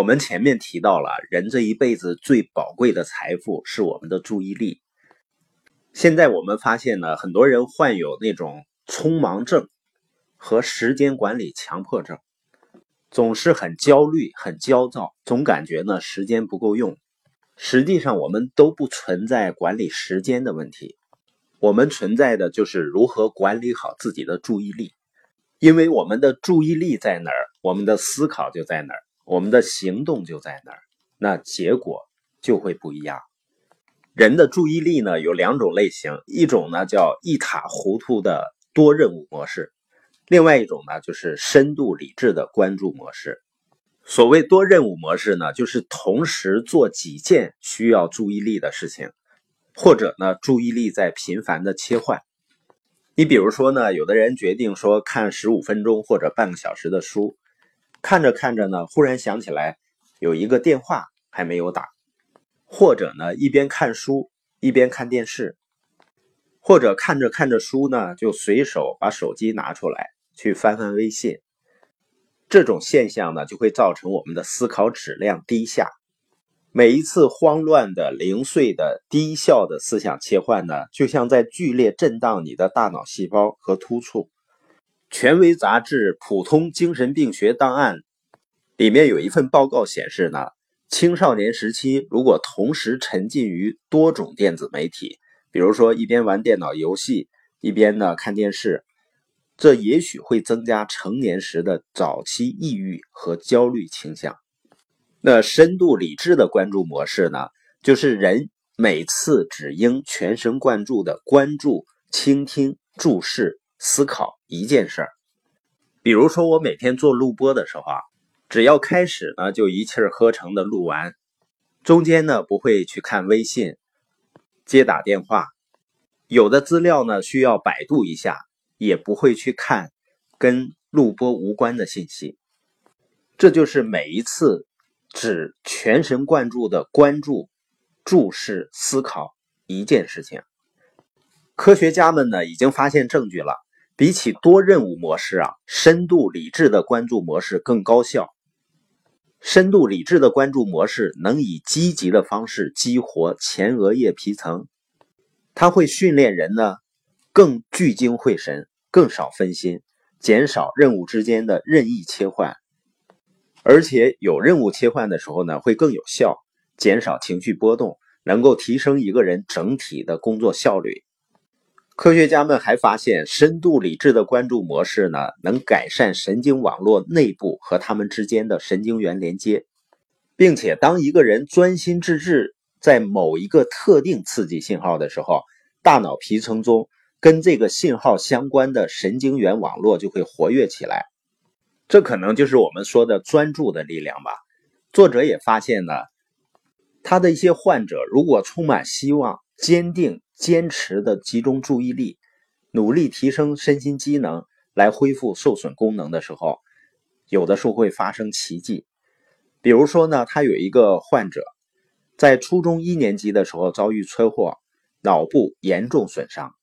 我们前面提到了，人这一辈子最宝贵的财富是我们的注意力。现在我们发现呢，很多人患有那种匆忙症和时间管理强迫症，总是很焦虑、很焦躁，总感觉呢时间不够用。实际上，我们都不存在管理时间的问题，我们存在的就是如何管理好自己的注意力。因为我们的注意力在哪儿，我们的思考就在哪儿。我们的行动就在那儿，那结果就会不一样。人的注意力呢有两种类型，一种呢叫一塌糊涂的多任务模式，另外一种呢就是深度理智的关注模式。所谓多任务模式呢，就是同时做几件需要注意力的事情，或者呢注意力在频繁的切换。你比如说呢，有的人决定说看十五分钟或者半个小时的书。看着看着呢，忽然想起来有一个电话还没有打，或者呢一边看书一边看电视，或者看着看着书呢就随手把手机拿出来去翻翻微信。这种现象呢就会造成我们的思考质量低下。每一次慌乱的、零碎的、低效的思想切换呢，就像在剧烈震荡你的大脑细胞和突触。权威杂志《普通精神病学档案》里面有一份报告显示呢，青少年时期如果同时沉浸于多种电子媒体，比如说一边玩电脑游戏，一边呢看电视，这也许会增加成年时的早期抑郁和焦虑倾向。那深度理智的关注模式呢，就是人每次只应全神贯注的关注、倾听、注视。思考一件事儿，比如说我每天做录播的时候啊，只要开始呢就一气呵成的录完，中间呢不会去看微信、接打电话，有的资料呢需要百度一下，也不会去看跟录播无关的信息。这就是每一次只全神贯注的关注、注视、思考一件事情。科学家们呢已经发现证据了。比起多任务模式啊，深度理智的关注模式更高效。深度理智的关注模式能以积极的方式激活前额叶皮层，它会训练人呢更聚精会神，更少分心，减少任务之间的任意切换，而且有任务切换的时候呢会更有效，减少情绪波动，能够提升一个人整体的工作效率。科学家们还发现，深度理智的关注模式呢，能改善神经网络内部和它们之间的神经元连接，并且当一个人专心致志在某一个特定刺激信号的时候，大脑皮层中跟这个信号相关的神经元网络就会活跃起来。这可能就是我们说的专注的力量吧。作者也发现呢，他的一些患者如果充满希望、坚定。坚持的集中注意力，努力提升身心机能来恢复受损功能的时候，有的时候会发生奇迹。比如说呢，他有一个患者，在初中一年级的时候遭遇车祸，脑部严重损伤。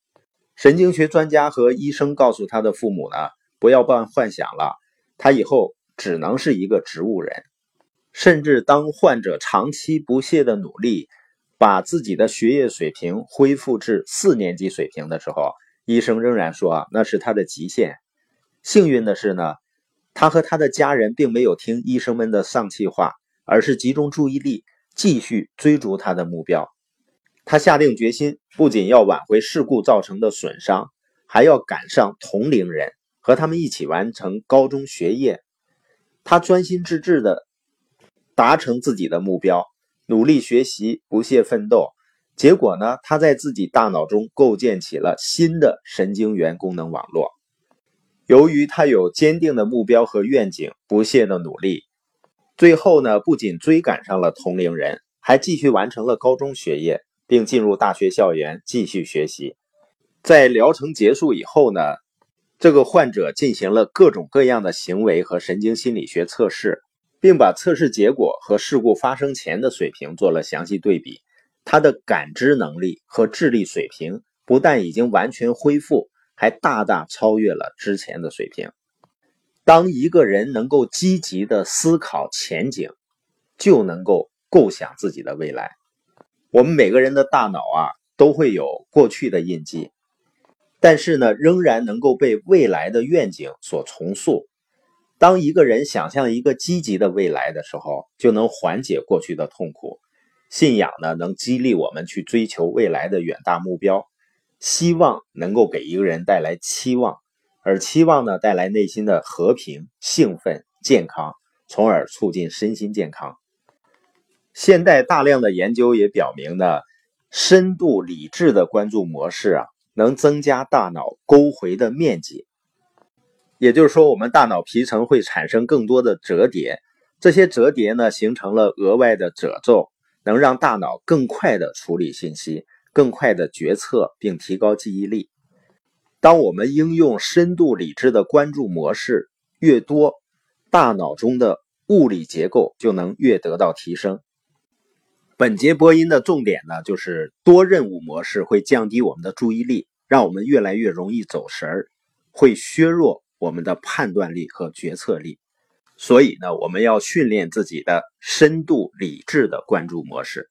神经学专家和医生告诉他的父母呢，不要办幻想了，他以后只能是一个植物人。甚至当患者长期不懈的努力。把自己的学业水平恢复至四年级水平的时候，医生仍然说，那是他的极限。幸运的是呢，他和他的家人并没有听医生们的丧气话，而是集中注意力继续追逐他的目标。他下定决心，不仅要挽回事故造成的损伤，还要赶上同龄人，和他们一起完成高中学业。他专心致志的达成自己的目标。努力学习，不懈奋斗，结果呢？他在自己大脑中构建起了新的神经元功能网络。由于他有坚定的目标和愿景，不懈的努力，最后呢，不仅追赶上了同龄人，还继续完成了高中学业，并进入大学校园继续学习。在疗程结束以后呢，这个患者进行了各种各样的行为和神经心理学测试。并把测试结果和事故发生前的水平做了详细对比，他的感知能力和智力水平不但已经完全恢复，还大大超越了之前的水平。当一个人能够积极的思考前景，就能够构想自己的未来。我们每个人的大脑啊，都会有过去的印记，但是呢，仍然能够被未来的愿景所重塑。当一个人想象一个积极的未来的时候，就能缓解过去的痛苦。信仰呢，能激励我们去追求未来的远大目标。希望能够给一个人带来期望，而期望呢，带来内心的和平、兴奋、健康，从而促进身心健康。现代大量的研究也表明呢，深度理智的关注模式啊，能增加大脑沟回的面积。也就是说，我们大脑皮层会产生更多的折叠，这些折叠呢，形成了额外的褶皱，能让大脑更快的处理信息，更快的决策，并提高记忆力。当我们应用深度理智的关注模式越多，大脑中的物理结构就能越得到提升。本节播音的重点呢，就是多任务模式会降低我们的注意力，让我们越来越容易走神儿，会削弱我们的判断力和决策力。所以呢，我们要训练自己的深度理智的关注模式。